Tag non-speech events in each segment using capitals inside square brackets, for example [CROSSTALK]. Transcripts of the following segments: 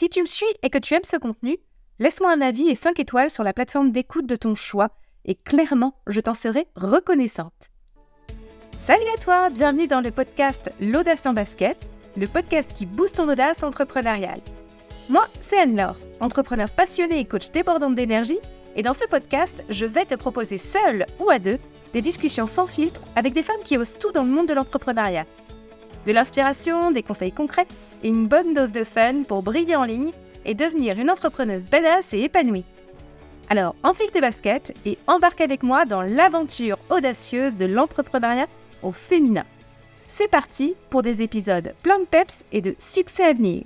Si tu me suis et que tu aimes ce contenu, laisse-moi un avis et 5 étoiles sur la plateforme d'écoute de ton choix et clairement, je t'en serai reconnaissante. Salut à toi, bienvenue dans le podcast L'audace en basket, le podcast qui booste ton audace entrepreneuriale. Moi, c'est Anne-Laure, entrepreneur passionné et coach débordante d'énergie, et dans ce podcast, je vais te proposer seule ou à deux des discussions sans filtre avec des femmes qui osent tout dans le monde de l'entrepreneuriat. De l'inspiration, des conseils concrets une bonne dose de fun pour briller en ligne et devenir une entrepreneuse badass et épanouie. Alors enfile tes baskets et embarque avec moi dans l'aventure audacieuse de l'entrepreneuriat au féminin. C'est parti pour des épisodes plein de peps et de succès à venir.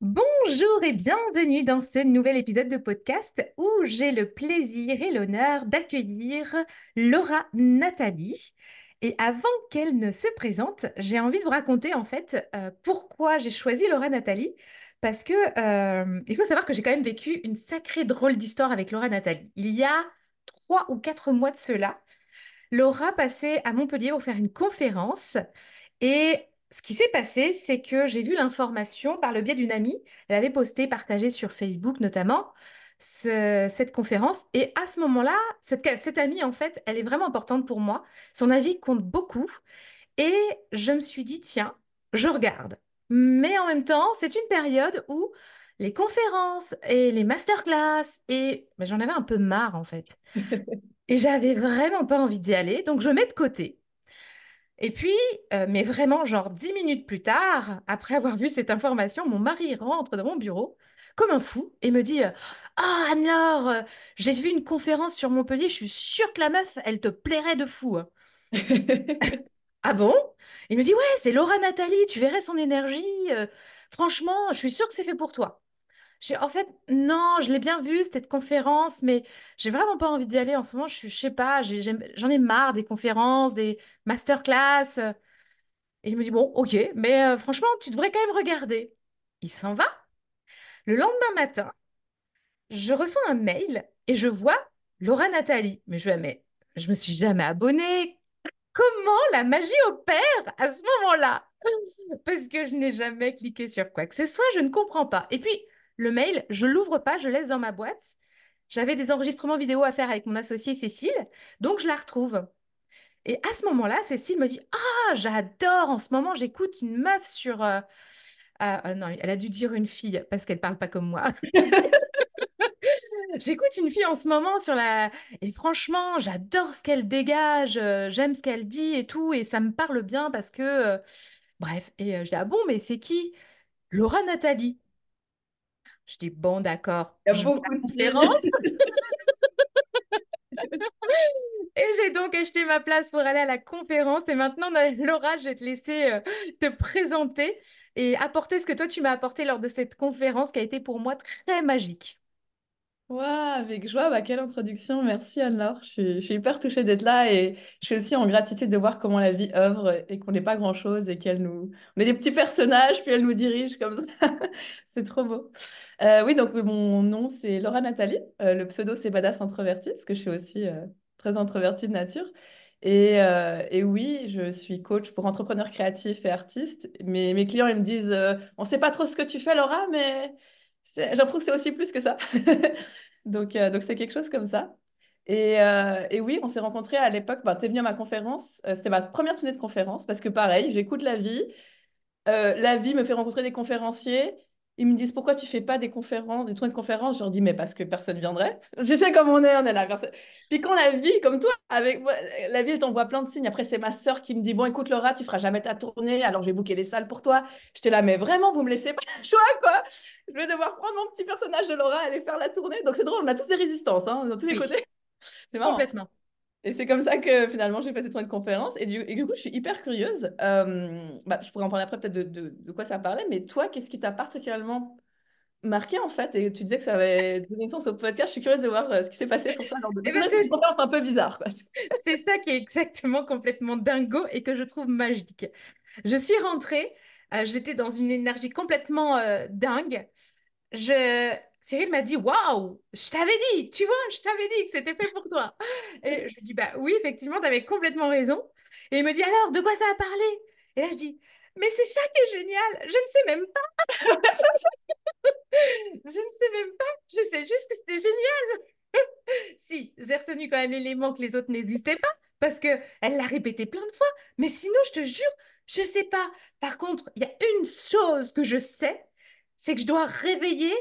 Bonjour et bienvenue dans ce nouvel épisode de podcast où j'ai le plaisir et l'honneur d'accueillir Laura Nathalie. Et avant qu'elle ne se présente, j'ai envie de vous raconter en fait euh, pourquoi j'ai choisi Laura Nathalie. Parce que euh, il faut savoir que j'ai quand même vécu une sacrée drôle d'histoire avec Laura Nathalie. Il y a trois ou quatre mois de cela, Laura passait à Montpellier pour faire une conférence et ce qui s'est passé, c'est que j'ai vu l'information par le biais d'une amie. Elle avait posté, partagé sur Facebook notamment, cette conférence. Et à ce moment-là, cette, cette amie, en fait, elle est vraiment importante pour moi. Son avis compte beaucoup. Et je me suis dit, tiens, je regarde. Mais en même temps, c'est une période où les conférences et les masterclass, et ben, j'en avais un peu marre, en fait. [LAUGHS] et j'avais vraiment pas envie d'y aller. Donc, je mets de côté. Et puis, euh, mais vraiment, genre dix minutes plus tard, après avoir vu cette information, mon mari rentre dans mon bureau comme un fou et me dit Ah, Anne-Laure, euh, j'ai vu une conférence sur Montpellier, je suis sûre que la meuf, elle te plairait de fou. [LAUGHS] Ah bon? Il me dit Ouais, c'est Laura Nathalie, tu verrais son énergie. Euh, franchement, je suis sûre que c'est fait pour toi en fait, non, je l'ai bien vu, cette conférence, mais j'ai vraiment pas envie d'y aller en ce moment. Je, suis, je sais pas, j'en ai, marre des conférences, des masterclass. Et il me dit, bon, ok, mais euh, franchement, tu devrais quand même regarder. Il s'en va. Le lendemain matin, je reçois un mail et je vois Laura Nathalie. Mais je mais je me suis jamais abonnée. Comment la magie opère à ce moment-là? Parce que je n'ai jamais cliqué sur quoi que ce soit, je ne comprends pas. Et puis, le mail, je l'ouvre pas, je laisse dans ma boîte. J'avais des enregistrements vidéo à faire avec mon associé Cécile, donc je la retrouve. Et à ce moment-là, Cécile me dit Ah, j'adore, en ce moment, j'écoute une meuf sur. Euh, ah, ah, non, elle a dû dire une fille parce qu'elle parle pas comme moi. [LAUGHS] J'écoute une fille en ce moment sur la. Et franchement, j'adore ce qu'elle dégage, euh, j'aime ce qu'elle dit et tout, et ça me parle bien parce que. Euh, bref, et je dis Ah bon, mais c'est qui? Laura Nathalie. Je dis, bon, d'accord. Il y a beaucoup de conférences. [LAUGHS] j'ai donc acheté ma place pour aller à la conférence. Et maintenant, Laura, je vais te laisser euh, te présenter et apporter ce que toi, tu m'as apporté lors de cette conférence qui a été pour moi très magique. Ouais, avec joie, bah, quelle introduction, merci Anne-Laure. Je suis, hyper touchée d'être là et je suis aussi en gratitude de voir comment la vie œuvre et qu'on n'est pas grand-chose et qu'elle nous... On est des petits personnages, puis elle nous dirige comme ça. [LAUGHS] C'est trop beau. Euh, oui, donc mon nom, c'est Laura Nathalie. Euh, le pseudo, c'est Badass Introverti, parce que je suis aussi euh, très introvertie de nature. Et, et, oui, je suis coach pour entrepreneurs créatifs et artistes. Mais mes clients, ils me disent, on ne sait pas trop ce que tu fais, Laura, mais j'ai l'impression que c'est aussi plus que ça. [LAUGHS] donc, donc c'est quelque chose comme ça. Et, et oui, on s'est rencontrés à l'époque. Ben, tu es venu à ma conférence. C'était ma première tournée de conférence parce que pareil, j'écoute la vie. la vie me fait rencontrer des conférenciers ils me disent pourquoi tu fais pas des conférences, des tournées de conférences? Je leur dis mais parce que personne viendrait. [LAUGHS] Je sais comme on est, on est là. Personne... Puis quand la vie, comme toi, avec la vie, elle t'envoie plein de signes. Après, c'est ma sœur qui me dit bon, écoute Laura, tu feras jamais ta tournée, alors je vais booker les salles pour toi. J'étais là, mais vraiment, vous me laissez pas le choix, quoi. Je vais devoir prendre mon petit personnage de Laura, aller faire la tournée. Donc c'est drôle, on a tous des résistances, hein, dans tous les côtés. C'est marrant. Complètement. Et c'est comme ça que finalement j'ai fait cette tournée de conférence. Et du, coup, je suis hyper curieuse. Euh, bah, je pourrais en parler après peut-être de, de, de, quoi ça parlait. Mais toi, qu'est-ce qui t'a particulièrement marqué en fait? Et tu disais que ça avait donné sens au podcast. Je suis curieuse de voir euh, ce qui s'est passé pour toi lors de eh ben, c'est un peu bizarre. c'est ça qui est exactement complètement dingo et que je trouve magique. Je suis rentrée, euh, j'étais dans une énergie complètement dingue. Je... Cyril m'a dit Waouh, je t'avais dit, tu vois, je t'avais dit que c'était fait pour toi. Et [LAUGHS] je lui dis Bah oui, effectivement, tu avais complètement raison. Et il me dit Alors, de quoi ça a parlé? Et là, je dis, mais c'est ça qui est génial. Je ne sais même pas. [LAUGHS] Je ne sais même pas. Je sais juste que c'était génial. [LAUGHS] Si, j'ai retenu quand même l'élément que les autres n'existaient pas, parce que elle l'a répété plein de fois. Mais sinon, je te jure, je sais pas. Par contre, il y a une chose que je sais, c'est que je dois réveiller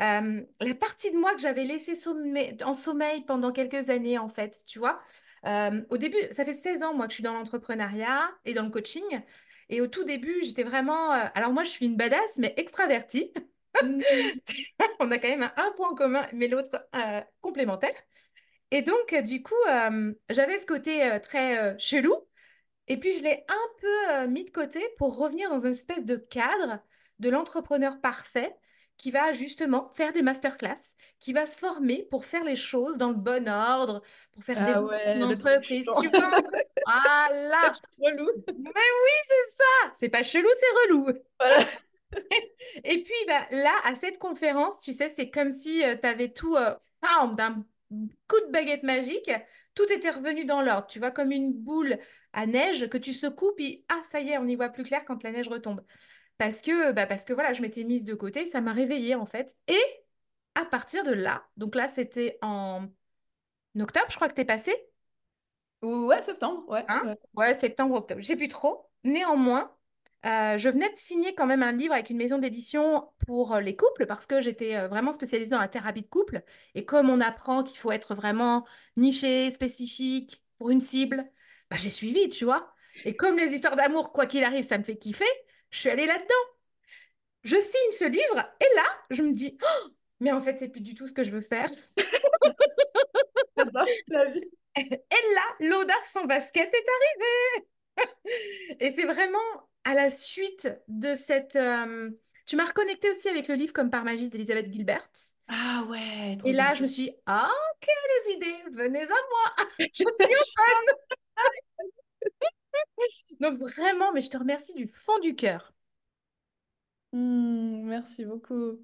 euh, la partie de moi que j'avais laissée en sommeil pendant quelques années, en fait, tu vois? Euh, au début, ça fait 16 ans, moi, que je suis dans l'entrepreneuriat et dans le coaching. Et au tout début, j'étais vraiment... euh, alors moi, je suis une badass, mais extravertie. [LAUGHS] Hmm. On a quand même un, point commun, mais l'autre euh, complémentaire. Et donc, du coup, j'avais ce côté très chelou. Et puis, je l'ai un peu mis de côté pour revenir dans une espèce de cadre de l'entrepreneur parfait qui va justement faire des masterclass, qui va se former pour faire les choses dans le bon ordre, pour faire Ah son ouais, entreprise. Tu vois? Voilà. [LAUGHS] relou. Mais oui, c'est ça. C'est pas chelou, c'est relou. Voilà. [LAUGHS] Et puis bah, là, à cette conférence, tu sais, c'est comme si tu avais tout, euh, d'un coup de baguette magique, tout était revenu dans l'ordre. Tu vois, comme une boule à neige que tu secoues, puis ah, ça y est, on y voit plus clair quand la neige retombe. Parce que, bah, parce que voilà, je m'étais mise de côté, ça m'a réveillée en fait. Et à partir de là, donc là, c'était en octobre, je crois que t'es passé. Ouais, septembre, ouais. Hein? ouais. Ouais, septembre, octobre. Je sais plus trop. Néanmoins, euh, je venais de signer quand même un livre avec une maison d'édition pour euh, les couples parce que j'étais euh, vraiment spécialisée dans la thérapie de couple. Et comme on apprend qu'il faut être vraiment niché, spécifique pour une cible, bah, j'ai suivi, tu vois. Et comme les histoires d'amour, quoi qu'il arrive, ça me fait kiffer, je suis allée là-dedans. Je signe ce livre et là, je me dis, Oh, mais en fait, c'est plus du tout ce que je veux faire. La vie. [LAUGHS] Et là, l'audace en basket est [LAUGHS] Et c'est vraiment à la suite de cette... euh, Tu m'as reconnecté aussi avec le livre Comme par magie d'Elisabeth Gilbert. Ah ouais, Et bien. là, je me suis dit, ah, ok, les idées, venez à moi. [LAUGHS] Je suis open. Donc vraiment, mais je te remercie du fond du cœur. Hmm, merci beaucoup.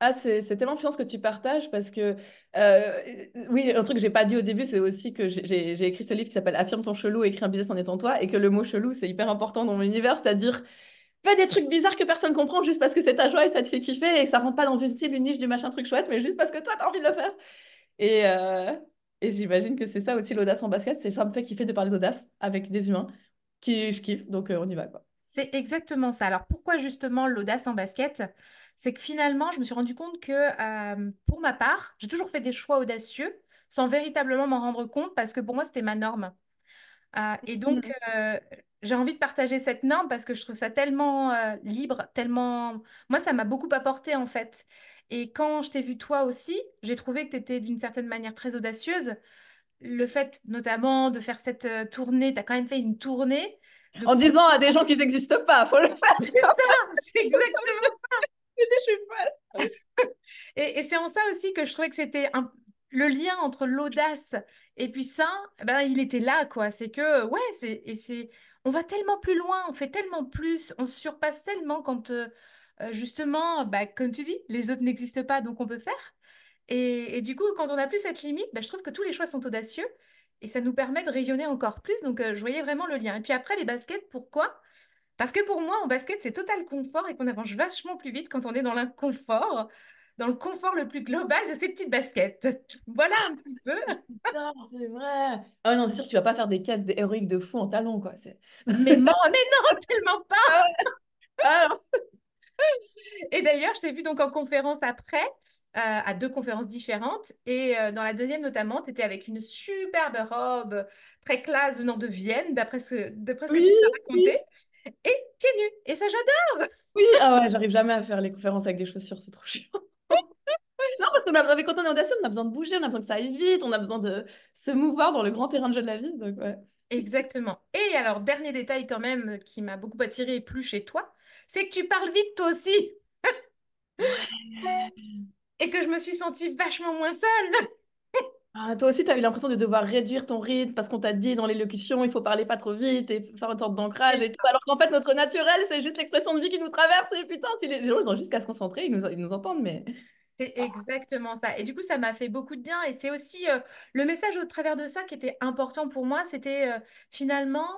Ah, c'est tellement puissant ce que tu partages parce que, euh, oui, un truc que j'ai pas dit au début, c'est aussi que j'ai écrit ce livre qui s'appelle Affirme ton chelou, écris un business en étant toi, et que le mot chelou, c'est hyper important dans mon univers, c'est-à-dire fais des trucs bizarres que personne comprend juste parce que c'est ta joie et ça te fait kiffer et que ça rentre pas dans une cible, une niche du machin truc chouette, mais juste parce que toi, t'as envie de le faire. Et, euh, et j'imagine que c'est ça aussi l'audace en basket, c'est ça me fait kiffer de parler d'audace avec des humains qui je kiffe, donc euh, on y va, quoi. C'est exactement ça. Alors pourquoi justement l'audace en basket? C'est que finalement, je me suis rendu compte que euh, pour ma part, j'ai toujours fait des choix audacieux sans véritablement m'en rendre compte parce que pour moi, c'était ma norme. Euh, et donc, Mhm. euh, j'ai envie de partager cette norme parce que je trouve ça tellement euh, libre, tellement... Moi, ça m'a beaucoup apporté en fait. Et quand je t'ai vu toi aussi, j'ai trouvé que tu étais d'une certaine manière très audacieuse. Le fait notamment de faire cette euh, tournée, tu as quand même fait une tournée de... En disant à des gens qu'ils n'existent pas, faut le faire. C'est ça, c'est exactement Je suis folle. Et, et c'est en ça aussi que je trouvais que c'était un- le lien entre l'audace et puis ça, eh ben, il était là, quoi. C'est que, ouais, c'est, et c'est, on va tellement plus loin, on fait tellement plus, on se surpasse tellement quand, euh, euh, justement, bah, comme tu dis, les autres n'existent pas, donc on peut faire. Et, et du coup, quand on n'a plus cette limite, bah, je trouve que tous les choix sont audacieux et ça nous permet de rayonner encore plus. Donc, euh, je voyais vraiment le lien. Et puis après, les baskets, pourquoi? Parce que pour moi, en basket, c'est total confort et qu'on avance vachement plus vite quand on est dans l'inconfort, dans le confort le plus global de ces petites baskets. [LAUGHS] Voilà un petit peu. [LAUGHS] Non, c'est vrai. Ah non, c'est sûr tu vas pas faire des quêtes héroïques de fou en talons, quoi. Mais non, mais non, [LAUGHS] tellement pas. Ah. Et d'ailleurs, je t'ai vu donc en conférence après, à deux conférences différentes. Et euh, dans la deuxième notamment, tu étais avec une superbe robe très classe venant de Vienne, d'après ce, d'après ce que tu m'as oui, raconté, et pieds nus. Et ça, j'adore. oui. Ah ouais, j'arrive jamais à faire les conférences avec des chaussures, c'est trop chiant. [LAUGHS] Non, parce qu'on a, quand on est audacieux, on a besoin de bouger, on a besoin que ça aille vite, on a besoin de se mouvoir dans le grand terrain de jeu de la vie. Donc, ouais. Exactement. Et alors, dernier détail quand même qui m'a beaucoup attiré et plu chez toi, c'est que tu parles vite toi aussi Ouais. Et que je me suis sentie vachement moins seule. [LAUGHS] Ah, toi aussi, tu as eu l'impression de devoir réduire ton rythme parce qu'on t'a dit dans l'élocution, il faut parler pas trop vite et faire une sorte d'ancrage et tout. Alors qu'en fait, notre naturel, c'est juste l'expression de vie qui nous traverse. Et putain, si les, les gens, ils ont juste qu'à se concentrer, ils nous, ils nous entendent, mais... C'est exactement ça. Et du coup, ça m'a fait beaucoup de bien. Et c'est aussi euh, le message au travers de ça qui était important pour moi. C'était euh, finalement,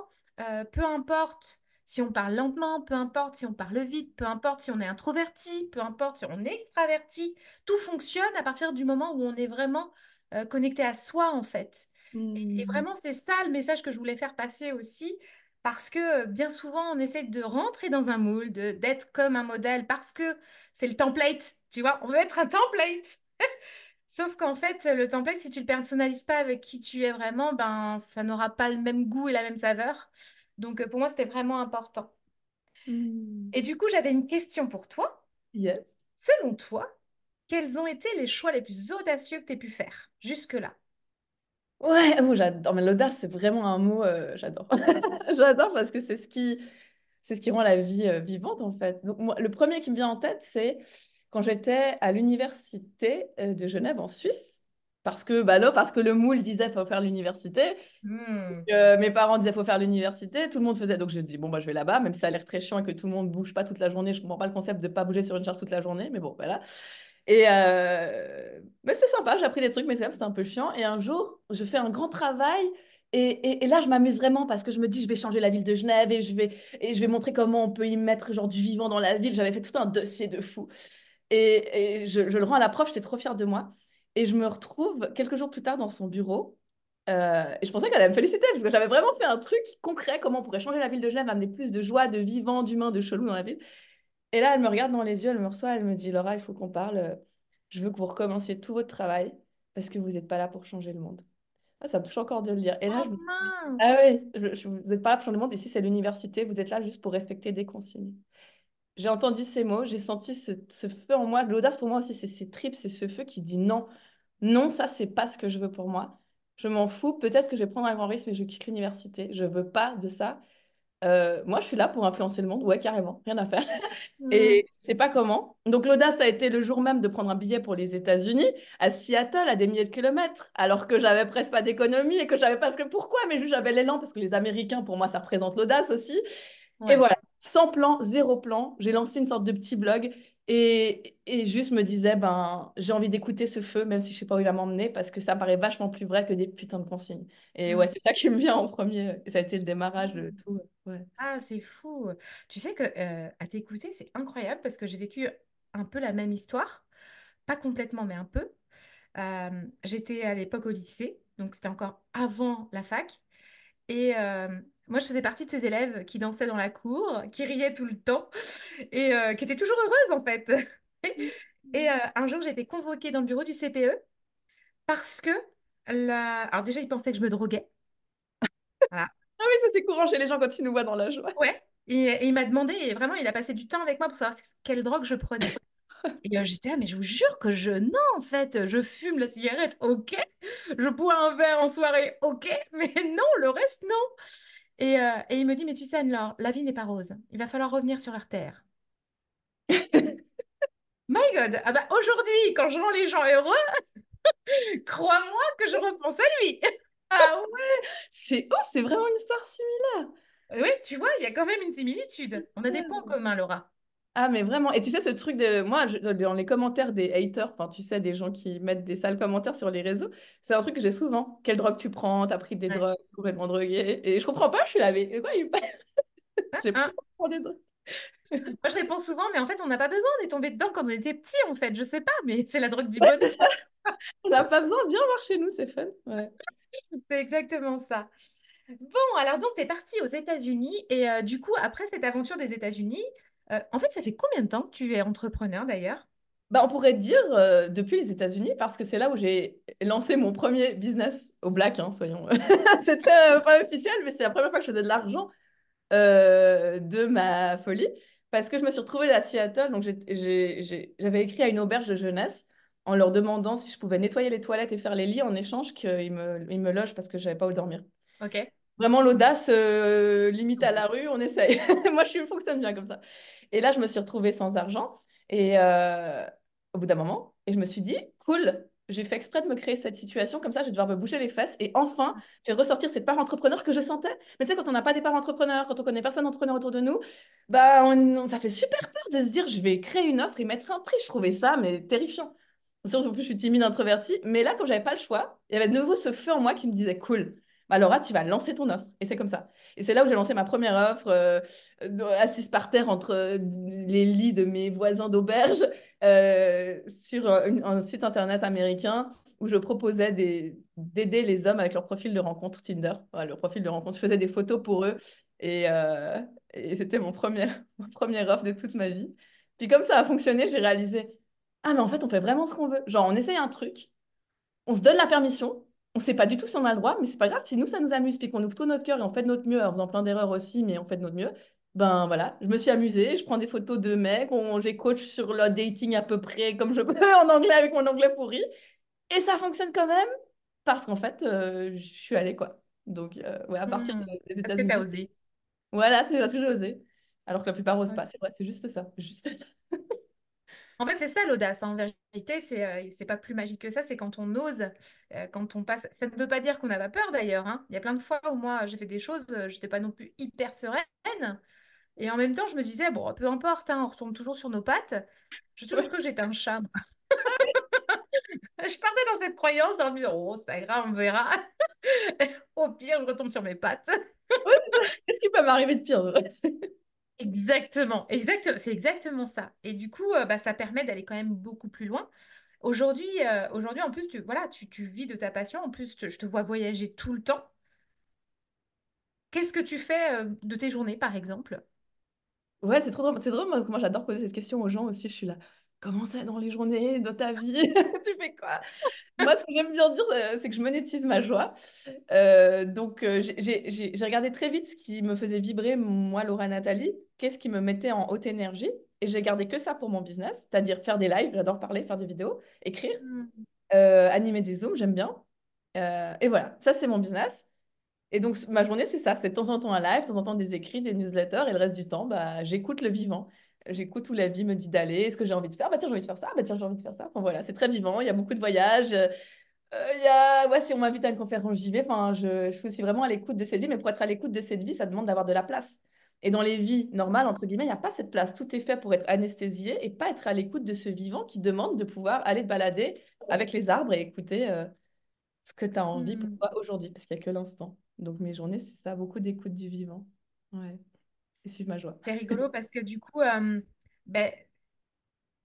euh, peu importe si on parle lentement, peu importe si on parle vite, peu importe si on est introverti, peu importe si on est extraverti, tout fonctionne à partir du moment où on est vraiment euh, connecté à soi en fait. Et, et Hmm. vraiment, c'est ça le message que je voulais faire passer aussi, parce que euh, bien souvent, on essaie de rentrer dans un moule, d'être comme un modèle, parce que c'est le template, tu vois, on veut être un template. [LAUGHS] Sauf qu'en fait, le template, si tu le personnalises pas avec qui tu es vraiment, ben, ça n'aura pas le même goût et la même saveur. Donc, euh, pour moi, c'était vraiment important. Hmm. Et du coup, j'avais une question pour toi. Yes. Selon toi, quels ont été les choix les plus audacieux que tu aies pu faire jusque-là? Ouais, oh, j'adore. Mais l'audace, c'est vraiment un mot, euh, j'adore. [LAUGHS] J'adore parce que c'est ce qui, c'est ce qui rend la vie euh, vivante, en fait. Donc, moi, le premier qui me vient en tête, c'est quand j'étais à l'université euh, de Genève, en Suisse. Parce que, bah là, parce que le moule disait faut faire l'université. Hmm, Euh, mes parents disaient faut faire l'université. Tout le monde faisait. Donc, j'ai dit, bon, bah, je vais là-bas, même si ça a l'air très chiant et que tout le monde bouge pas toute la journée. Je comprends pas le concept de pas bouger sur une charge toute la journée. Mais bon, voilà. Et euh, mais c'est sympa, j'ai appris des trucs, mais c'est c'était un peu chiant. Et un jour, je fais un grand travail. Et, et, et là, je m'amuse vraiment parce que je me dis, je vais changer la ville de Genève et je vais, et je vais montrer comment on peut y mettre genre du vivant dans la ville. J'avais fait tout un dossier de fou. Et, et je, je le rends à la prof, j'étais trop fière de moi. Et je me retrouve quelques jours plus tard dans son bureau. Euh, et je pensais qu'elle allait me féliciter parce que j'avais vraiment fait un truc concret, comment on pourrait changer la ville de Genève, amener plus de joie, de vivant, d'humain, de chelou dans la ville. Et là, elle me regarde dans les yeux, elle me reçoit, elle me dit, Laura, il faut qu'on parle. Je veux que vous recommenciez tout votre travail parce que vous n'êtes pas là pour changer le monde. Ah, ça me touche encore de le dire. Et là, Oh je me dit, ah oui, je- je- vous n'êtes pas là pour changer le monde. Ici, c'est l'université. Vous êtes là juste pour respecter des consignes. J'ai entendu ces mots, j'ai senti ce, ce feu en moi. L'audace, pour moi aussi, c'est ces tripes, c'est ce feu qui dit non. Non, ça, c'est pas ce que je veux pour moi. Je m'en fous. Peut-être que je vais prendre un grand risque, mais je quitte l'université. Je veux pas de ça. Euh, moi, je suis là pour influencer le monde. Ouais, carrément. Rien à faire. [LAUGHS] Et je sais pas comment. Donc l'audace a été le jour même de prendre un billet pour les États-Unis, à Seattle, à des milliers de kilomètres, alors que j'avais presque pas d'économie et que j'avais pas ce que pourquoi, mais juste j'avais l'élan parce que les Américains, pour moi, ça représente l'audace aussi. Et voilà, sans plan, zéro plan, j'ai lancé une sorte de petit blog et, et juste me disais, ben, j'ai envie d'écouter ce feu, même si je sais pas où il va m'emmener, parce que ça paraît vachement plus vrai que des putains de consignes. Et Hmm. ouais, c'est ça qui me vient en premier. Ça a été le démarrage de tout. Ouais. Ah, c'est fou. Tu sais que euh, à t'écouter, c'est incroyable parce que j'ai vécu un peu la même histoire. Pas complètement, mais un peu. Euh, j'étais à l'époque au lycée, donc c'était encore avant la fac. Et euh, moi, je faisais partie de ces élèves qui dansaient dans la cour, qui riaient tout le temps et euh, qui étaient toujours heureuses en fait. [LAUGHS] Et euh, un jour, j'ai été convoquée dans le bureau du CPE parce que la... Alors déjà, ils pensaient que je me droguais. Voilà. Ah oui, ça c'est courant chez les gens quand ils nous voient dans la joie. Ouais. Et, et il m'a demandé, et vraiment, il a passé du temps avec moi pour savoir quelle drogue je prenais. Et euh, j'étais là, mais je vous jure que je... Non, en fait, je fume la cigarette, ok. Je bois un verre en soirée, ok. Mais non, le reste, non. Et, euh, et il me dit, mais tu sais, Anne-Laure, la vie n'est pas rose. Il va falloir revenir sur la terre. [LAUGHS] My God! Ah bah aujourd'hui, quand je rends les gens heureux, [LAUGHS] crois-moi que je repense à lui. [LAUGHS] Ah ouais, c'est ouf, c'est vraiment une histoire similaire. Oui, tu vois, il y a quand même une similitude. On a des points communs, Laura. Ah mais vraiment, et tu sais ce truc de moi je- dans les commentaires des haters, enfin tu sais des gens qui mettent des sales commentaires sur les réseaux, c'est un truc que j'ai souvent. Quelle drogue tu prends? T'as pris des Ouais. drogues complètement drogué et je comprends pas, je suis là mais quoi il... Hein, [LAUGHS] j'ai pas hein. pris des drogues. [LAUGHS] Moi, je réponds souvent, mais en fait, on n'a pas besoin. On est tombé dedans quand on était petit, en fait. Je sais pas, mais c'est la drogue du Ouais, bonheur. c'est ça. On n'a pas besoin, viens voir chez nous, c'est fun. Ouais. [LAUGHS] C'est exactement ça. Bon, alors donc, tu es partie aux États-Unis. Et euh, du coup, après cette aventure des États-Unis, euh, en fait, ça fait combien de temps que tu es entrepreneur d'ailleurs? Bah, on pourrait dire euh, depuis les États-Unis parce que c'est là où j'ai lancé mon premier business au black, hein, soyons. [LAUGHS] c'est très euh, pas officiel, mais c'est la première fois que je faisais de l'argent euh, de ma folie parce que je me suis retrouvée à Seattle. Donc, j'avais écrit à une auberge de jeunesse en leur demandant si je pouvais nettoyer les toilettes et faire les lits en échange qu'ils me, ils me logent parce que j'avais pas où dormir. Ok. Vraiment l'audace limite à la rue, on essaye. [LAUGHS] Moi, je suis- fonctionne bien comme ça. Et là, je me suis retrouvée sans argent et euh, au bout d'un moment, et je me suis dit, cool, j'ai fait exprès de me créer cette situation comme ça, je vais devoir me bouger les fesses et enfin faire ressortir cette part entrepreneur que je sentais. Mais sais, quand on n'a pas des parts entrepreneurs, quand on connaît personne entrepreneur autour de nous, bah, on, ça fait super peur de se dire, je vais créer une offre et mettre un prix. Je trouvais ça, mais terrifiant. Surtout plus, je suis timide, introvertie. Mais là, quand j'avais pas le choix, il y avait de nouveau ce feu en moi qui me disait, cool. Bah, Laura, tu vas lancer ton offre. Et c'est comme ça. Et c'est là où j'ai lancé ma première offre, euh, assise par terre entre euh, les lits de mes voisins d'auberge, euh, sur un, site internet américain où je proposais d'aider les hommes avec leur profil de rencontre Tinder, leur profil de rencontre. Je faisais des photos pour eux et, et c'était mon premier, [LAUGHS] mon première offre de toute ma vie. Puis comme ça a fonctionné, j'ai réalisé, ah mais en fait on fait vraiment ce qu'on veut. Genre on essaye un truc, on se donne la permission, on sait pas du tout si on a le droit, mais c'est pas grave, si nous ça nous amuse, puis qu'on ouvre tout notre cœur et on fait de notre mieux en faisant plein d'erreurs aussi, mais on fait de notre mieux, ben voilà, je me suis amusée, je prends des photos de mecs, j'ai coach sur le dating à peu près comme je peux [LAUGHS] en anglais avec mon anglais pourri, et ça fonctionne quand même, parce qu'en fait, euh, je suis allée quoi. Donc euh, ouais, à partir Hmm. des Parce que osé. Voilà, c'est parce que j'ai osé. Alors que la plupart osent Ouais. pas, c'est vrai, c'est juste ça, juste ça. [LAUGHS] En fait, c'est ça l'audace. hein. En vérité, c'est euh, pas plus magique que ça. C'est quand on ose, euh, quand on passe. Ça ne veut pas dire qu'on n'a pas peur d'ailleurs. hein. Il y a plein de fois où moi j'ai fait des choses, euh, j'étais pas non plus hyper sereine. Et en même temps, je me disais, bon, peu importe, hein, on retombe toujours sur nos pattes. J'ai toujours cru que j'étais un chat. [LAUGHS] Je partais dans cette croyance en me disant, oh, c'est pas grave, on verra. [LAUGHS] Au pire, je retombe sur mes pattes. Qu'est-ce qui peut m'arriver de pire? Exactement, exact, c'est exactement ça. Et du coup, euh, bah, ça permet d'aller quand même beaucoup plus loin. Aujourd'hui, euh, aujourd'hui, en plus, tu, voilà, tu, tu vis de ta passion. En plus, je te vois voyager tout le temps. Qu'est-ce que tu fais, euh, de tes journées, par exemple? Ouais, c'est trop drôle. C'est drôle, moi, j'adore poser cette question aux gens aussi. Je suis là. Comment ça dans les journées de ta vie? [LAUGHS] Tu fais quoi? Moi, ce que j'aime bien dire, c'est que je monétise ma joie. Donc, j'ai regardé très vite ce qui me faisait vibrer, moi, Laura Nathalie. Qu'est-ce qui me mettait en haute énergie? Et j'ai gardé que ça pour mon business, c'est-à-dire faire des lives, j'adore parler, faire des vidéos, écrire, Hmm. euh, animer des Zooms, j'aime bien. Euh, et voilà, ça, c'est mon business. Et donc, ma journée, c'est ça. C'est de temps en temps un live, de temps en temps des écrits, des newsletters. Et le reste du temps, bah, j'écoute le vivant. J'écoute où la vie me dit d'aller. Est-ce que j'ai envie de faire? Bah tiens, j'ai envie de faire ça. Bah tiens, j'ai envie de faire ça. Enfin voilà, c'est très vivant. Il y a beaucoup de voyages. Euh, il y a... ouais, si on m'invite à une conférence, j'y vais. Enfin, je, je suis aussi vraiment à l'écoute de cette vie. Mais pour être à l'écoute de cette vie, ça demande d'avoir de la place. Et dans les vies normales, entre guillemets, il n'y a pas cette place. Tout est fait pour être anesthésié et pas être à l'écoute de ce vivant qui demande de pouvoir aller te balader avec les arbres et écouter. euh, ce que tu as envie pour Hmm. toi aujourd'hui, parce qu'il n'y a que l'instant. Donc mes journées, c'est ça, beaucoup d'écoute du vivant. Ouais, et suivre ma joie. C'est rigolo parce que du coup, euh, ben,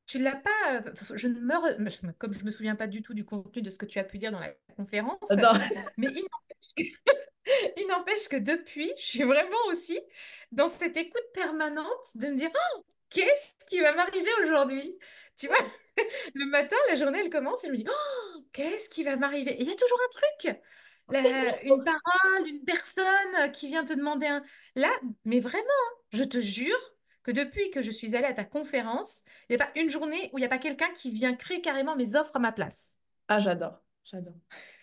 tu l'as pas. euh, je ne me, re- comme je me souviens pas du tout du contenu de ce que tu as pu dire dans la conférence, J'adore. mais il il n'empêche que depuis, je suis vraiment aussi dans cette écoute permanente de me dire, oh, qu'est-ce qui va m'arriver aujourd'hui? Tu vois, [LAUGHS] le matin, la journée, elle commence et je me dis, oh, qu'est-ce qui va m'arriver? Et il y a toujours un truc. La- une parole, une personne qui vient te demander un... Là, mais vraiment, hein, je te jure que depuis que je suis allée à ta conférence, il n'y a pas une journée où il n'y a pas quelqu'un qui vient créer carrément mes offres à ma place. Ah, j'adore, j'adore.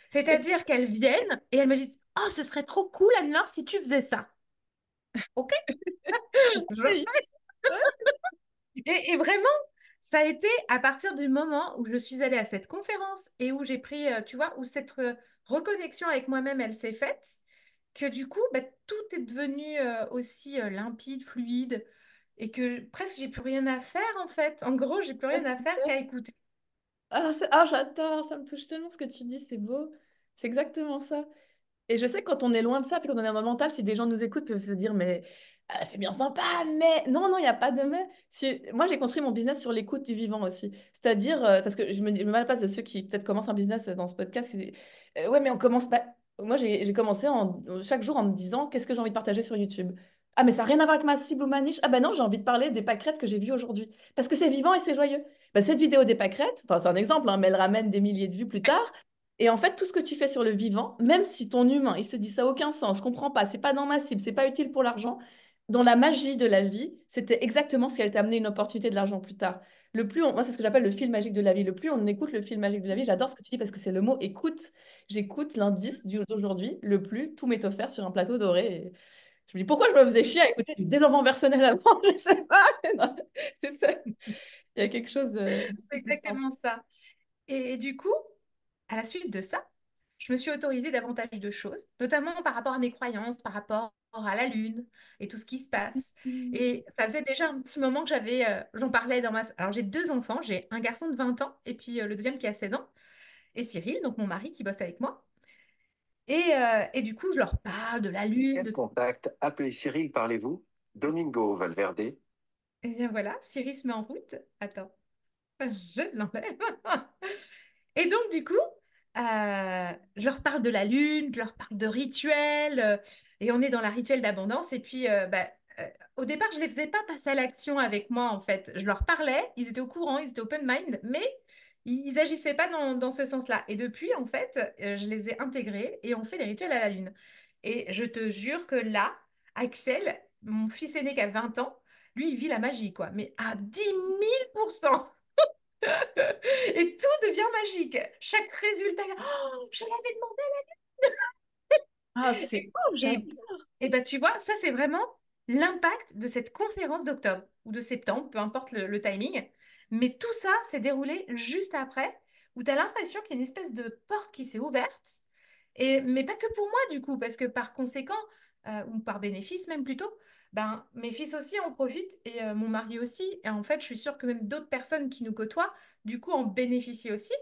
C'est-à-dire qu'elles viennent et elles me disent, oh, ce serait trop cool, Anne-Laure, si tu faisais ça. OK? [LAUGHS] Je. Et, et vraiment, ça a été à partir du moment où je suis allée à cette conférence et où j'ai pris, euh, tu vois, où cette euh, reconnexion avec moi-même, elle s'est faite, que du coup, bah, tout est devenu euh, aussi limpide, fluide, et que presque j'ai plus rien à faire en fait. En gros, j'ai plus Ah, rien à faire qu'à écouter. Ah, ah, j'adore, ça me touche tellement ce que tu dis, c'est beau. C'est exactement ça. Et je sais que quand on est loin de ça, puis quand on est dans le mental, si des gens nous écoutent, peuvent se dire, mais euh, c'est bien sympa, mais non, non, il n'y a pas de mais. Moi, j'ai construit mon business sur l'écoute du vivant aussi. C'est-à-dire, euh, parce que je me, je me à de ceux qui peut-être commencent un business dans ce podcast, qui Euh, ouais, mais on commence pas. Moi, j'ai commencé en, chaque jour en me disant, qu'est-ce que j'ai envie de partager sur YouTube? Ah, mais ça n'a rien à voir avec ma cible ou ma niche. Ah, ben non, j'ai envie de parler des pâquerettes que j'ai vues aujourd'hui. Parce que c'est vivant et c'est joyeux. Ben, cette vidéo des pâquerettes, c'est un exemple, hein, mais elle ramène des milliers de vues plus tard. Et en fait, tout ce que tu fais sur le vivant, même si ton humain, il se dit ça n'a aucun sens, je comprends pas, c'est pas dans ma cible, c'est pas utile pour l'argent, dans la magie de la vie, c'était exactement ce qui allait t'amener une opportunité de l'argent plus tard. Le plus on- moi, c'est ce que j'appelle le fil magique de la vie. Le plus on écoute le fil magique de la vie, j'adore ce que tu dis parce que c'est le mot écoute. J'écoute l'indice d'aujourd'hui, le plus tout m'est offert sur un plateau doré. Et je me dis pourquoi je me faisais chier à écouter du développement personnel avant, [LAUGHS] je sais pas. C'est ça. Il y a quelque chose de, C'est exactement ça. Et, et du coup, à la suite de ça, je me suis autorisée davantage de choses, notamment par rapport à mes croyances, par rapport à la lune et tout ce qui se passe. Et ça faisait déjà un petit moment que j'avais, euh, j'en parlais dans ma... Alors j'ai deux enfants, j'ai un garçon de 20 ans et puis euh, le deuxième qui a 16 ans, et Cyril, donc mon mari qui bosse avec moi. Et, euh, et du coup, je leur parle de la lune, de... contact appelez Cyril, parlez-vous Domingo Valverde. Et bien voilà, Cyril se met en route. Attends, [LAUGHS] je l'enlève. Et donc, du coup, euh, je leur parle de la lune, je leur parle de rituels, euh, et on est dans la rituel d'abondance. Et puis, euh, bah, au départ, je ne les faisais pas passer à l'action avec moi, en fait. Je leur parlais, ils étaient au courant, ils étaient open mind, mais ils n'agissaient pas dans, ce sens-là. Et depuis, en fait, je les ai intégrés et on fait les rituels à la lune. Et je te jure que là, Axel, mon fils aîné qui a 20 ans, lui, il vit la magie, quoi. Mais à dix mille pour cent Et tout devient magique. Chaque résultat, oh, je l'avais demandé. Ah, c'est Et, ouf, et, j'adore. et ben, tu vois, ça, c'est vraiment l'impact de cette conférence d'octobre ou de septembre, peu importe le, le timing. Mais tout ça s'est déroulé juste après, où tu as l'impression qu'il y a une espèce de porte qui s'est ouverte. Et, mais pas que pour moi, du coup, parce que par conséquent, euh, ou par bénéfice même plutôt, ben, mes fils aussi en profitent et euh, mon mari aussi. Et en fait, je suis sûre que même d'autres personnes qui nous côtoient, du coup, en bénéficient aussi,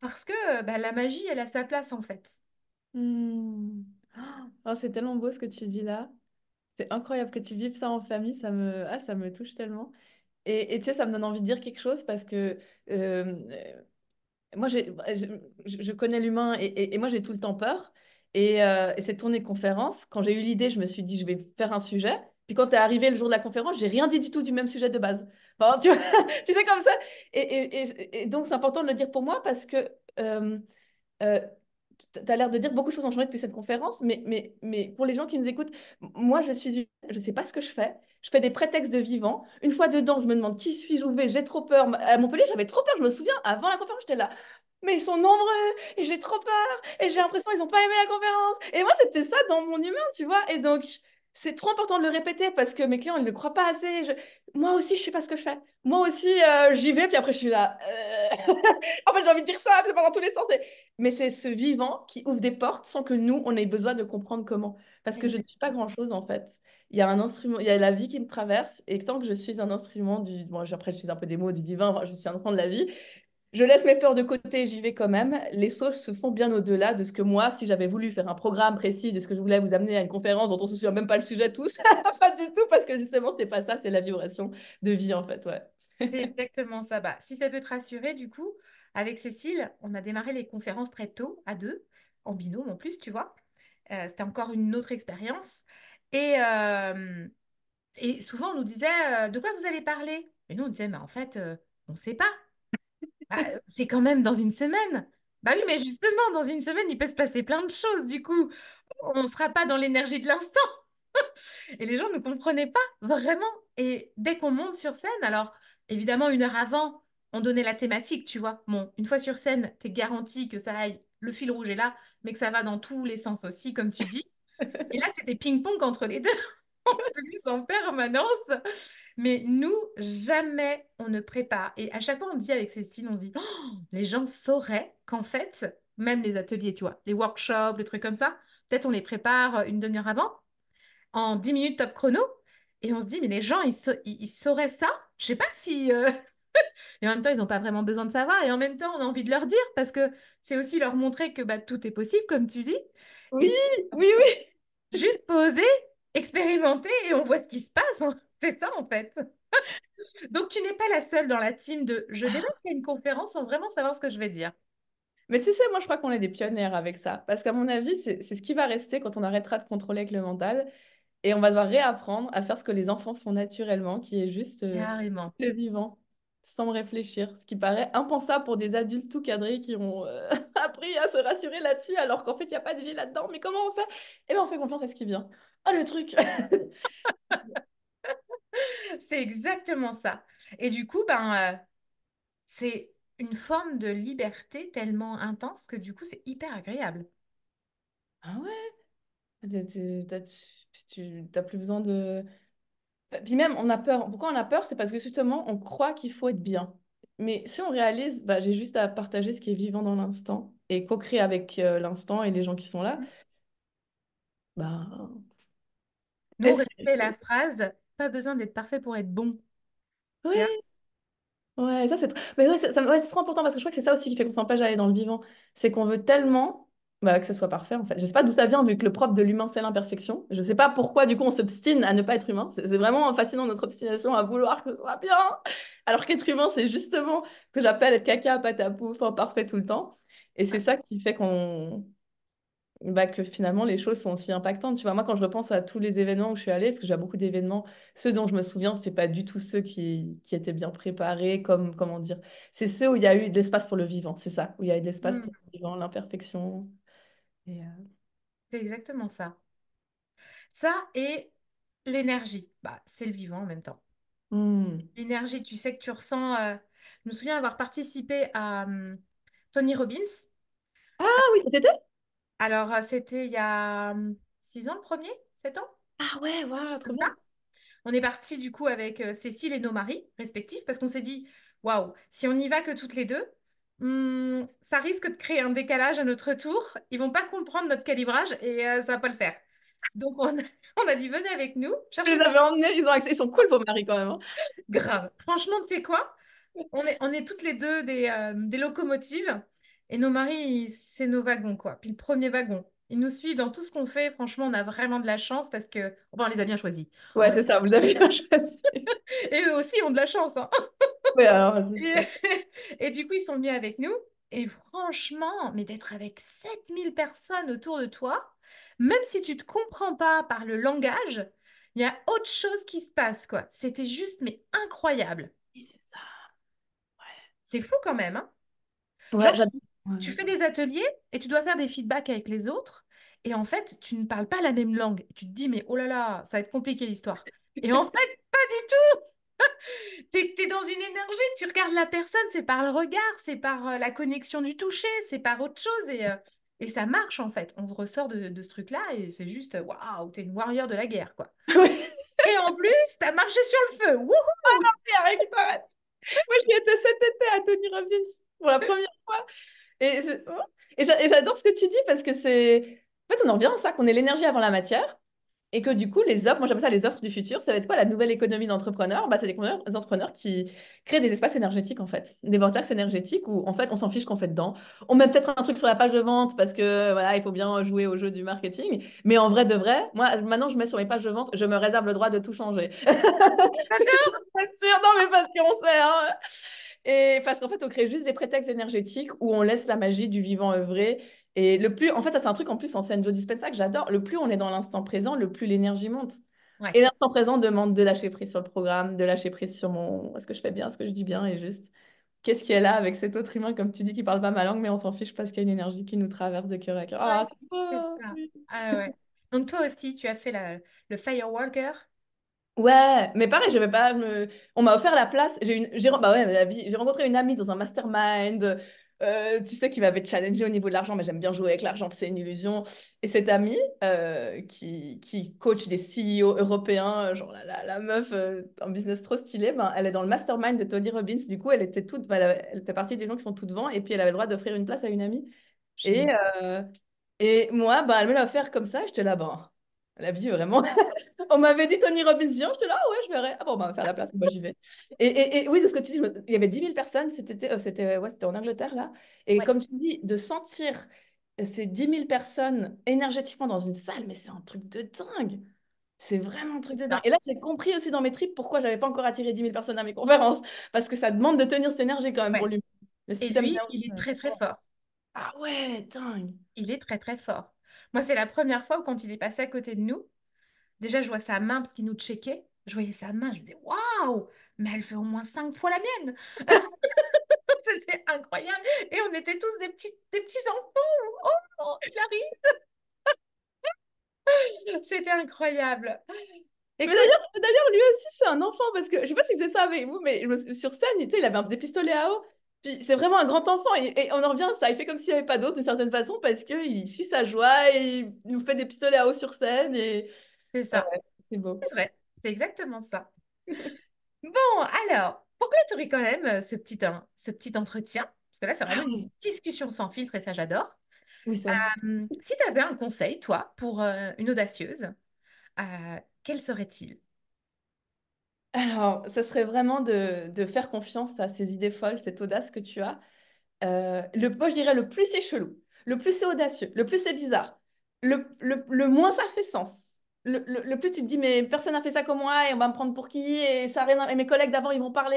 parce que euh, ben, la magie, elle a sa place, en fait. Hmm. Oh, c'est tellement beau ce que tu dis là. C'est incroyable que tu vives ça en famille, ça me, ah, ça me touche tellement. Et tu sais, ça me donne envie de dire quelque chose parce que euh, moi, j'ai, je, je connais l'humain et, et- moi, j'ai tout le temps peur. Et, et cette tournée conférence, quand j'ai eu l'idée, je me suis dit, je vais faire un sujet. Puis quand tu es arrivé le jour de la conférence, j'ai rien dit du tout du même sujet de base. Tu vois, [LAUGHS] tu sais, comme ça. Et donc, c'est important de le dire pour moi parce que euh, euh, tu as l'air de dire beaucoup de choses ont changé depuis cette conférence, mais, mais, mais pour les gens qui nous écoutent, moi, je suis du... je ne sais pas ce que je fais. Je fais des prétextes de vivant. Une fois dedans, je me demande qui suis-je, où vais j'ai trop peur. À Montpellier, j'avais trop peur. Je me souviens, avant la conférence, j'étais là. Mais ils sont nombreux et j'ai trop peur et j'ai l'impression qu'ils n'ont pas aimé la conférence. Et moi, c'était ça dans mon humain, tu vois. Et donc, c'est trop important de le répéter parce que mes clients, ils ne le croient pas assez. Je- Moi aussi, je ne sais pas ce que je fais. Moi aussi, euh, j'y vais, puis après, je suis là. euh, [LAUGHS] En fait, j'ai envie de dire ça, mais c'est pas dans tous les sens. Et- Mais c'est ce vivant qui ouvre des portes sans que nous, on ait besoin de comprendre comment. Parce que je ne suis pas grand-chose, en fait. Il y a un instrument, il y a la vie qui me traverse, et tant que je suis un instrument du. Bon, après, je suis un peu des mots du divin, enfin, je suis un enfant de la vie. Je laisse mes peurs de côté, j'y vais quand même. Les choses se font bien au-delà de ce que moi, si j'avais voulu faire un programme précis de ce que je voulais vous amener à une conférence dont on ne se souvient même pas le sujet tous, [LAUGHS] pas du tout, parce que justement, c'est pas ça, c'est la vibration de vie, en fait, ouais. C'est exactement ça. Bah, si ça peut te rassurer, du coup, avec Cécile, on a démarré les conférences très tôt, à deux, en binôme en plus, tu vois. Euh, c'était encore une autre expérience. Et, euh, et souvent, on nous disait, euh, de quoi vous allez parler? Et nous, on disait, mais en fait, on ne sait pas. Bah, c'est quand même dans une semaine. Bah oui, mais justement, dans une semaine, il peut se passer plein de choses. Du coup, on ne sera pas dans l'énergie de l'instant. [LAUGHS] Et les gens ne comprenaient pas vraiment. Et dès qu'on monte sur scène, alors évidemment, une heure avant, on donnait la thématique, tu vois. Bon, une fois sur scène, tu es garanti que ça aille, le fil rouge est là, mais que ça va dans tous les sens aussi, comme tu dis. Et là, c'était ping-pong entre les deux, [LAUGHS] en plus, en permanence. Mais nous, jamais on ne prépare. Et à chaque fois, on dit avec Cécile, on se dit, Oh, les gens sauraient qu'en fait, même les ateliers, tu vois, les workshops, les trucs comme ça, peut-être on les prépare une demi-heure avant en 10 minutes top chrono. Et on se dit, mais les gens, ils, sa- ils- ils sauraient ça? Je sais pas si... euh, [LAUGHS] Et en même temps, ils n'ont pas vraiment besoin de savoir. Et en même temps, on a envie de leur dire parce que c'est aussi leur montrer que bah, tout est possible, comme tu dis. Oui, Et oui, oui. [LAUGHS] juste poser, expérimenter et on voit ce qui se passe. hein. C'est ça, en fait. [LAUGHS] Donc, tu n'es pas la seule dans la team de je démarre une conférence sans vraiment savoir ce que je vais dire. Mais tu sais, moi, je crois qu'on est des pionnières avec ça. Parce qu'à mon avis, c'est ce qui va rester quand on arrêtera de contrôler avec le mental. Et on va devoir réapprendre à faire ce que les enfants font naturellement, qui est juste euh, Carrément. le vivant, sans réfléchir. Ce qui paraît impensable pour des adultes tout cadrés qui ont euh, [LAUGHS] appris à se rassurer là-dessus, alors qu'en fait, il n'y a pas de vie là-dedans. Mais comment on fait? Eh bien, on fait confiance à ce qui vient. Ah, le truc! [LAUGHS] [LAUGHS] C'est exactement ça. Et du coup, ben, euh, c'est une forme de liberté tellement intense que du coup, c'est hyper agréable. Ah ouais? Tu t'as tu- t'as plus besoin de... Puis même, on a peur. Pourquoi on a peur? C'est parce que justement, on croit qu'il faut être bien. Mais si on réalise, bah, j'ai juste à partager ce qui est vivant dans l'instant et co-créer avec euh, l'instant et les gens qui sont là, bah, Nous, on est-ce que... répétait la phrase, pas besoin d'être parfait pour être bon. Vois? Ouais, ça c'est Mais ouais, ça- ouais, trop important parce que je crois que c'est ça aussi qui fait qu'on s'empêche d'aller dans le vivant. C'est qu'on veut tellement. bah, que ça soit parfait en fait. Je sais pas d'où ça vient vu que le propre de l'humain c'est l'imperfection. Je sais pas pourquoi du coup on s'obstine à ne pas être humain. C'est vraiment fascinant notre obstination à vouloir que ce soit bien. Alors qu'être humain c'est justement que j'appelle être caca, patapou, enfin parfait tout le temps. Et c'est ça qui fait qu'on bah, que finalement les choses sont aussi impactantes. Tu vois, moi quand je repense à tous les événements où je suis allée, parce que j'ai beaucoup d'événements, ceux dont je me souviens, c'est pas du tout ceux qui, qui étaient bien préparés, comme comment dire, c'est ceux où il y a eu de l'espace pour le vivant, c'est ça, où il y a eu de l'espace pour le vivant, l'imperfection. Euh, c'est exactement ça. Ça et l'énergie. Bah, c'est le vivant en même temps. hmm. L'énergie, tu sais que tu ressens. euh, Je me souviens avoir participé à hum, Tony Robbins. Ah oui, cet été? Alors, euh, c'était il y a hum, six ans le premier, sept ans, Ah ouais, waouh, juste trop comme bien. ça. On est parti du coup avec euh, Cécile et nos maris respectifs parce qu'on s'est dit, waouh, si on n'y va que toutes les deux, hum, ça risque de créer un décalage à notre tour. Ils vont pas comprendre notre calibrage et euh, ça va pas le faire. Donc, on a, [LAUGHS] on a dit, venez avec nous, Je cherchez les avais emmenés, ils ont accès, ils sont cool vos maris quand même. hein. grave. Franchement, tu sais quoi? On est, on est toutes les deux des, euh, des locomotives et nos maris, c'est nos wagons, quoi. Puis le premier wagon. Ils nous suivent dans tout ce qu'on fait. Franchement, on a vraiment de la chance parce que, enfin, on les a bien choisis. Ouais, c'est ça, vous avez bien choisi. [LAUGHS] Et eux aussi ont de la chance, hein. [LAUGHS] Ouais, alors. Et, [LAUGHS] et du coup, ils sont venus avec nous. Et franchement, mais d'être avec 7000 personnes autour de toi, même si tu ne te comprends pas par le langage, il y a autre chose qui se passe, quoi. C'était juste, mais incroyable. Oui, c'est ça. C'est fou quand même, hein. Ouais, Genre, tu fais des ateliers et tu dois faire des feedbacks avec les autres. Et en fait, tu ne parles pas la même langue. Tu te dis, mais oh là là, ça va être compliqué l'histoire. Et en fait, pas du tout. [LAUGHS] T'es, t'es dans une énergie, tu regardes la personne, c'est par le regard, c'est par euh, la connexion du toucher, c'est par autre chose. Et, euh, et ça marche en fait. On se ressort de, de ce truc-là et c'est juste, waouh, t'es une warrior de la guerre, quoi. [LAUGHS] Et en plus, t'as marché sur le feu. Wouhou! Arrête, arrête. Moi, j'y étais cet été à Tony Robbins pour la première fois. Et, j'adore ce que tu dis parce que c'est. En fait, on en revient à ça, qu'on est l'énergie avant la matière. Et que du coup, les offres, moi j'appelle ça les offres du futur, ça va être quoi la nouvelle économie d'entrepreneurs? Bah, c'est des entrepreneurs des entrepreneurs qui créent des espaces énergétiques en fait, des vortex énergétiques où en fait on s'en fiche qu'on fait dedans. On met peut-être un truc sur la page de vente parce que voilà, il faut bien jouer au jeu du marketing. Mais en vrai de vrai, moi maintenant je mets sur mes pages de vente, je me réserve le droit de tout changer. [LAUGHS] C'est sûr, non mais parce qu'on sait, hein. Et parce qu'en fait, on crée juste des prétextes énergétiques où on laisse la magie du vivant œuvrer. Et le plus, en fait, ça c'est un truc en plus en scène Joe Dispenza que j'adore. Le plus on est dans l'instant présent, le plus l'énergie monte. Ouais, Et l'instant présent demande de lâcher prise sur le programme, de lâcher prise sur mon est-ce que je fais bien, est-ce que je dis bien, et juste qu'est-ce qui est là avec cet autre humain, comme tu dis, qui parle pas ma langue, mais on s'en fiche parce qu'il y a une énergie qui nous traverse de cœur à cœur. Ah, ouais, c'est c'est beau! ça. oui. Ah ouais. Donc toi aussi, tu as fait la- le Firewalker. Ouais, mais pareil, je vais pas me... On m'a offert la place. J'ai une... j'ai... Bah ouais, la vie- j'ai rencontré une amie dans un mastermind, euh, tu sais, qui m'avait challengé au niveau de l'argent, mais j'aime bien jouer avec l'argent, c'est une illusion. Et cette amie euh, qui, qui coach des CEO européens, genre la, la, la meuf euh, en business trop stylée, ben, elle est dans le mastermind de Tony Robbins. Du coup, elle était toute... elle, avait- elle fait partie des gens qui sont tout devant, et puis elle avait le droit d'offrir une place à une amie. Et, Génial. euh, et moi, bah, elle me l'a offert comme ça, j'étais là, ben, la vie, vraiment. [LAUGHS] On m'avait dit Tony Robbins vient, j'étais là, ah ouais, je verrai. Ah bon, on va faire la place, moi j'y vais. Et, et, et oui, c'est ce que tu dis, je me- il y avait 10 000 personnes, c'était euh, c'était ouais, c'était en Angleterre là. Et Ouais, comme tu dis, de sentir ces 10 000 personnes énergétiquement dans une salle, mais c'est un truc de dingue. C'est vraiment un truc de dingue. Et là, j'ai compris aussi dans mes trips pourquoi j'avais pas encore attiré 10 000 personnes à mes conférences. Parce que ça demande de tenir cette énergie quand même pour lui. Le Et système lui, il est euh, très très fort. Ah ouais, dingue. Il est très très fort. Moi, c'est la première fois où quand il est passé à côté de nous, déjà je vois sa main parce qu'il nous checkait. Je voyais sa main, je me dis waouh, mais elle fait au moins cinq fois la mienne. [LAUGHS] C'était incroyable. Et on était tous des petits, des petits enfants. Oh, il arrive. [LAUGHS] C'était incroyable. Mais d'ailleurs, d'ailleurs, lui aussi, c'est un enfant, parce que je sais pas s'il faisait ça avec vous, mais me- sur scène, tu sais, il avait un- des pistolets à eau. Puis c'est vraiment un grand enfant, et, et on en revient à ça. Il fait comme s'il n'y avait pas d'autre, d'une certaine façon, parce qu'il suit sa joie, et il nous fait des pistolets à eau sur scène, et c'est ouais, ça. c'est beau. C'est vrai. C'est exactement ça. [LAUGHS] Bon, alors, pour clôturer quand même euh, ce petit, hein, ce petit entretien, parce que là, c'est vraiment une discussion sans filtre et ça, j'adore. oui. Euh, si tu avais un conseil, toi, pour euh, une audacieuse, euh, quel serait-il? Alors, ça serait vraiment de, de faire confiance à ces idées folles, cette audace que tu as. Le, moi, je dirais le plus c'est chelou. Le plus c'est audacieux, le plus c'est bizarre, le, le, le moins ça fait sens. Le, plus tu te dis, mais personne n'a fait ça comme moi et on va me prendre pour qui et, ça, et mes collègues d'avant, ils vont parler.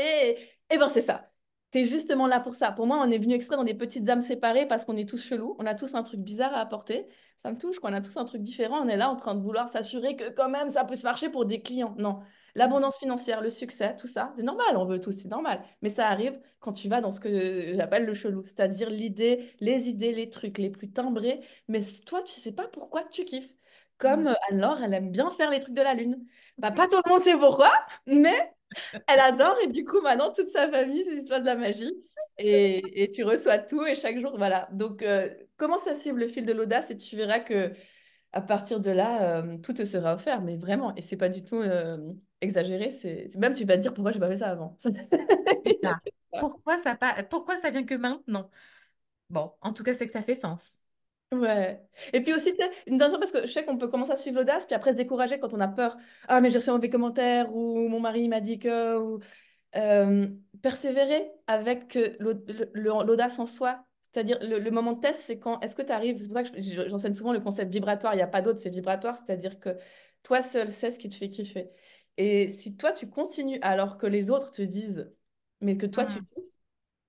Et, et ben, c'est ça. Tu es justement là pour ça. Pour moi, on est venu exprès dans des petites âmes séparées parce qu'on est tous chelous. On a tous un truc bizarre à apporter. Ça me touche, qu'on a tous un truc différent. On est là en train de vouloir s'assurer que quand même ça peut se marcher pour des clients. Non. L'abondance financière, le succès, tout ça, c'est normal, on veut tous, c'est normal. Mais ça arrive quand tu vas dans ce que j'appelle le chelou, c'est-à-dire l'idée, les idées, les trucs les plus timbrés. Mais toi, tu sais pas pourquoi tu kiffes. Comme euh, Anne-Laure, elle aime bien faire les trucs de la Lune. Bah, pas tout le monde sait pourquoi, mais elle adore. Et du coup, maintenant, toute sa famille, c'est l'histoire de la magie. Et, et, tu reçois tout et chaque jour, voilà. Donc, euh, commence à suivre le fil de l'audace? Et tu verras que à partir de là, euh, tout te sera offert. Mais vraiment, et c'est pas du tout exagéré. C'est même tu vas te dire pourquoi j'ai pas fait ça avant. [LAUGHS] pourquoi ça pas... pourquoi ça vient que maintenant? Bon, en tout cas, c'est que ça fait sens. Ouais. Et puis aussi, tu sais, une dernière parce que je sais qu'on peut commencer à suivre l'audace, puis après se décourager quand on a peur. Ah, mais j'ai reçu un mauvais commentaire, ou mon mari m'a dit que. Ou, euh, persévérer avec l'audace en soi. C'est-à-dire, le, moment de test, c'est quand est-ce que tu arrives. C'est pour ça que j'enseigne souvent le concept vibratoire. Il n'y a pas d'autre, c'est vibratoire. C'est-à-dire que toi seul sais ce qui te fait kiffer. Et si toi, tu continues alors que les autres te disent, mais que toi, tu mmh.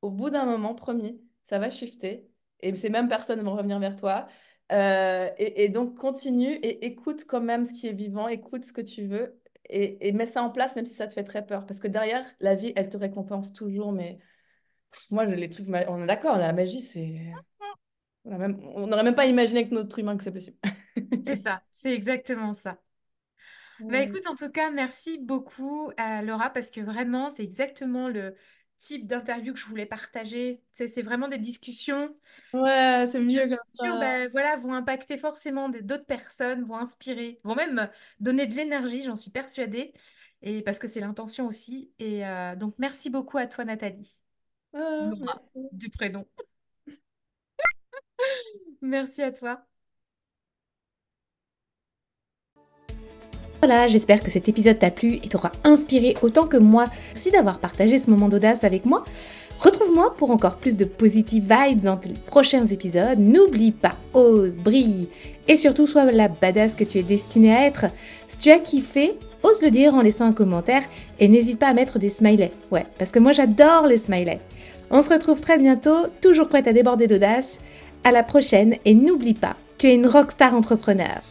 au bout d'un moment, promis, ça va shifter et ces mêmes personnes vont revenir vers toi. Euh, et, donc, continue et écoute quand même ce qui est vivant, écoute ce que tu veux et, mets ça en place, même si ça te fait très peur. Parce que derrière, la vie, elle te récompense toujours. Mais moi, les trucs, on est d'accord, la magie, c'est. On n'aurait même pas imaginé que notre humain que c'est possible. c'est ça, c'est exactement ça. Bah écoute, en tout cas, merci beaucoup à Laura parce que vraiment, c'est exactement le, type d'interview que je voulais partager. C'est vraiment des discussions. Ouais, c'est mieux comme ça. Ben, voilà, vont impacter forcément d'autres personnes, vont inspirer, vont même donner de l'énergie, j'en suis persuadée. Et parce que c'est l'intention aussi. Et euh, donc, merci beaucoup à toi, Nathalie. Ah, du prénom. [LAUGHS] merci à toi. Voilà, j'espère que cet épisode t'a plu et t'aura inspiré autant que moi. Merci d'avoir partagé ce moment d'audace avec moi. Retrouve-moi pour encore plus de positive vibes dans les prochains épisodes. N'oublie pas, ose, brille et surtout sois la badass que tu es destinée à être. Si tu as kiffé, ose le dire en laissant un commentaire et n'hésite pas à mettre des smileys. Ouais, parce que moi j'adore les smileys. On se retrouve très bientôt, toujours prête à déborder d'audace. À la prochaine et n'oublie pas, tu es une rockstar entrepreneur.